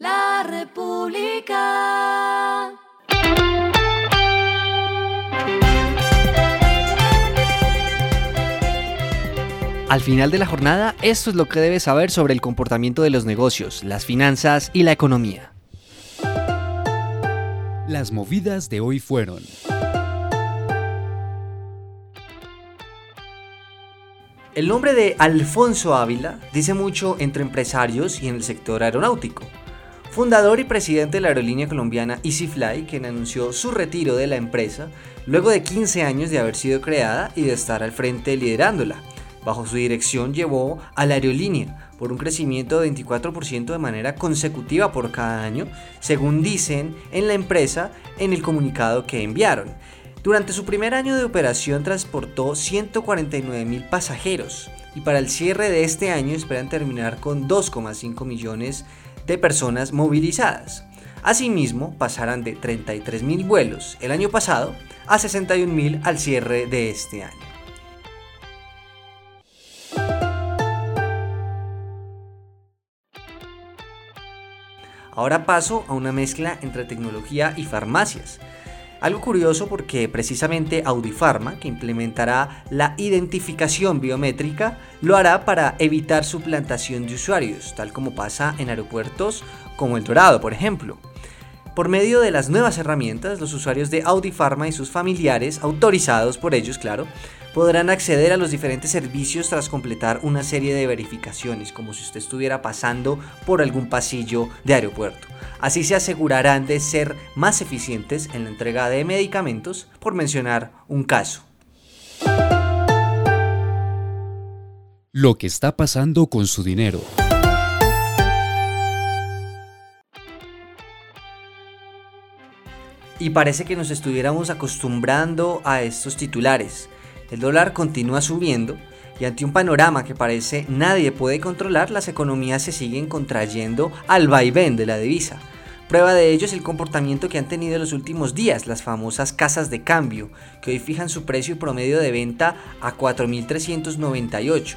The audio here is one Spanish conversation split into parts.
La República. Al final de la jornada, esto es lo que debes saber sobre el comportamiento de los negocios, las finanzas y la economía. Las movidas de hoy fueron. El nombre de Alfonso Ávila dice mucho entre empresarios y en el sector aeronáutico. Fundador y presidente de la aerolínea colombiana EasyFly, quien anunció su retiro de la empresa luego de 15 años de haber sido creada y de estar al frente liderándola. Bajo su dirección llevó a la aerolínea por un crecimiento de 24% de manera consecutiva por cada año, según dicen en la empresa en el comunicado que enviaron. Durante su primer año de operación transportó 149 mil pasajeros y para el cierre de este año esperan terminar con 2,5 millones de personas movilizadas. Asimismo, pasarán de 33 mil vuelos el año pasado a 61 mil al cierre de este año. Ahora paso a una mezcla entre tecnología y farmacias. Algo curioso porque precisamente Audifarma, que implementará la identificación biométrica, lo hará para evitar suplantación de usuarios, tal como pasa en aeropuertos como El Dorado, por ejemplo. Por medio de las nuevas herramientas, los usuarios de Audifarma y sus familiares, autorizados por ellos, claro, podrán acceder a los diferentes servicios tras completar una serie de verificaciones, como si usted estuviera pasando por algún pasillo de aeropuerto. Así se asegurarán de ser más eficientes en la entrega de medicamentos, por mencionar un caso. Lo que está pasando con su dinero. Y parece que nos estuviéramos acostumbrando a estos titulares. El dólar continúa subiendo y ante un panorama que parece nadie puede controlar, las economías se siguen contrayendo al vaivén de la divisa. Prueba de ello es el comportamiento que han tenido en los últimos días las famosas casas de cambio, que hoy fijan su precio promedio de venta a 4.398.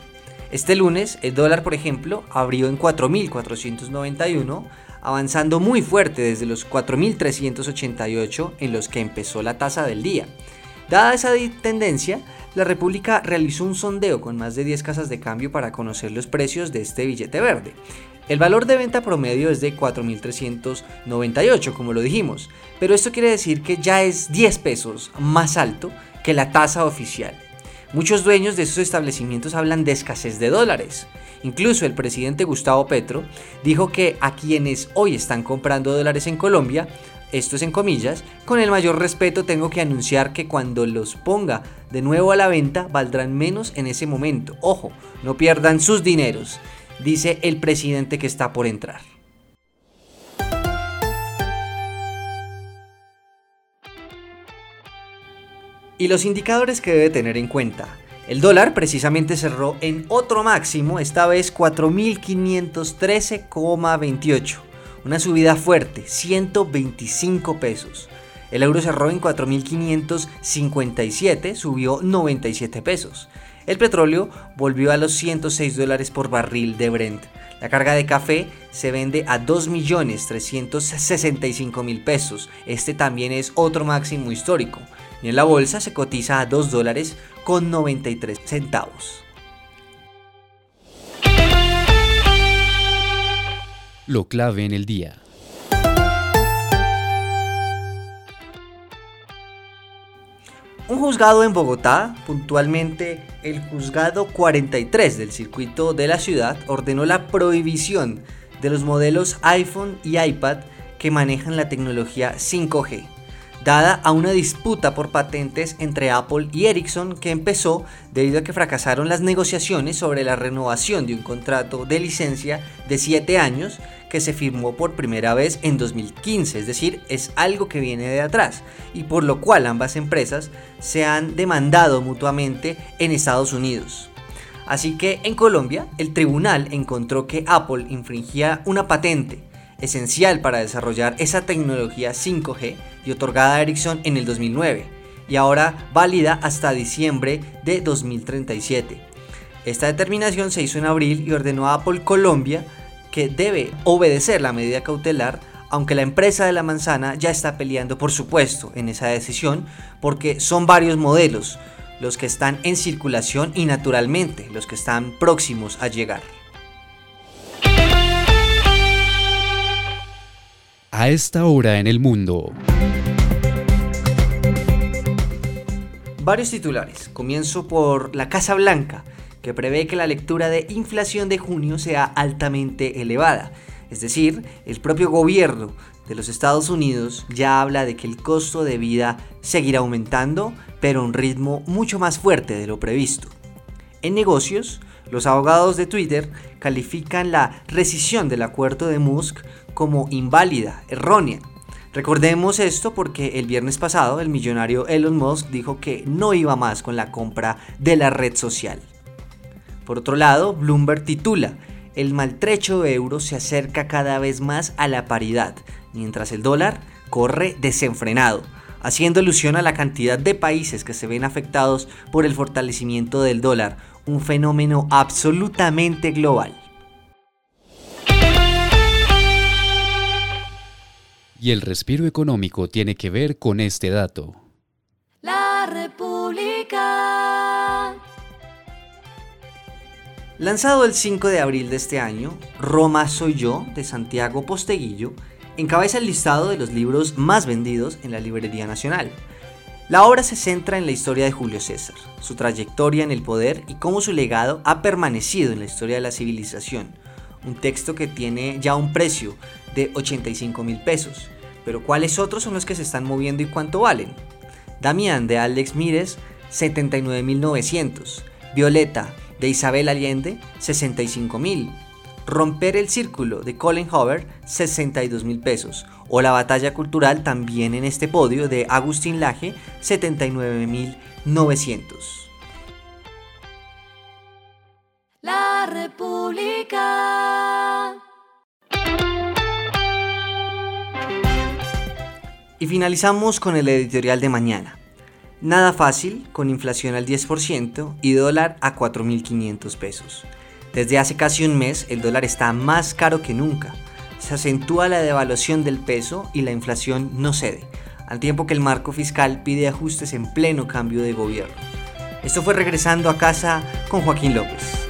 Este lunes, el dólar, por ejemplo, abrió en 4.491, avanzando muy fuerte desde los 4.388 en los que empezó la tasa del día. Dada esa tendencia, la República realizó un sondeo con más de 10 casas de cambio para conocer los precios de este billete verde. El valor de venta promedio es de 4.398, como lo dijimos, pero esto quiere decir que ya es 10 pesos más alto que la tasa oficial. Muchos dueños de esos establecimientos hablan de escasez de dólares. Incluso el presidente Gustavo Petro dijo que a quienes hoy están comprando dólares en Colombia esto es en comillas, con el mayor respeto tengo que anunciar que cuando los ponga de nuevo a la venta valdrán menos en ese momento. Ojo, no pierdan sus dineros, dice el presidente que está por entrar. Y los indicadores que debe tener en cuenta. El dólar precisamente cerró en otro máximo, esta vez 4.513,28 una subida fuerte, 125 pesos. El euro cerró en 4.557, subió 97 pesos. El petróleo volvió a los 106 dólares por barril de Brent. La carga de café se vende a 2.365.000 pesos. Este también es otro máximo histórico. Y en la bolsa se cotiza a 2 dólares con 93 centavos. lo clave en el día. Un juzgado en Bogotá, puntualmente el juzgado 43 del circuito de la ciudad, ordenó la prohibición de los modelos iPhone y iPad que manejan la tecnología 5G dada a una disputa por patentes entre Apple y Ericsson que empezó debido a que fracasaron las negociaciones sobre la renovación de un contrato de licencia de 7 años que se firmó por primera vez en 2015, es decir, es algo que viene de atrás y por lo cual ambas empresas se han demandado mutuamente en Estados Unidos. Así que en Colombia el tribunal encontró que Apple infringía una patente esencial para desarrollar esa tecnología 5G y otorgada a Ericsson en el 2009 y ahora válida hasta diciembre de 2037. Esta determinación se hizo en abril y ordenó a Apple Colombia que debe obedecer la medida cautelar, aunque la empresa de la manzana ya está peleando, por supuesto, en esa decisión, porque son varios modelos los que están en circulación y naturalmente los que están próximos a llegar. A esta hora en el mundo. Varios titulares. Comienzo por la Casa Blanca, que prevé que la lectura de inflación de junio sea altamente elevada. Es decir, el propio gobierno de los Estados Unidos ya habla de que el costo de vida seguirá aumentando, pero a un ritmo mucho más fuerte de lo previsto. En negocios, los abogados de Twitter califican la rescisión del acuerdo de Musk como inválida, errónea, Recordemos esto porque el viernes pasado el millonario Elon Musk dijo que no iba más con la compra de la red social. Por otro lado, Bloomberg titula, el maltrecho euro se acerca cada vez más a la paridad, mientras el dólar corre desenfrenado, haciendo alusión a la cantidad de países que se ven afectados por el fortalecimiento del dólar, un fenómeno absolutamente global. Y el respiro económico tiene que ver con este dato. La República. Lanzado el 5 de abril de este año, Roma Soy Yo, de Santiago Posteguillo, encabeza el listado de los libros más vendidos en la Librería Nacional. La obra se centra en la historia de Julio César, su trayectoria en el poder y cómo su legado ha permanecido en la historia de la civilización. Un texto que tiene ya un precio de 85 mil pesos pero ¿cuáles otros son los que se están moviendo y cuánto valen? Damián de Alex Mires, 79.900. Violeta de Isabel Allende, 65.000. Romper el Círculo de Colin Hover, 62 mil pesos. O la Batalla Cultural también en este podio de Agustín Laje, 79.900. La República. Y finalizamos con el editorial de mañana. Nada fácil, con inflación al 10% y dólar a 4.500 pesos. Desde hace casi un mes el dólar está más caro que nunca. Se acentúa la devaluación del peso y la inflación no cede, al tiempo que el marco fiscal pide ajustes en pleno cambio de gobierno. Esto fue regresando a casa con Joaquín López.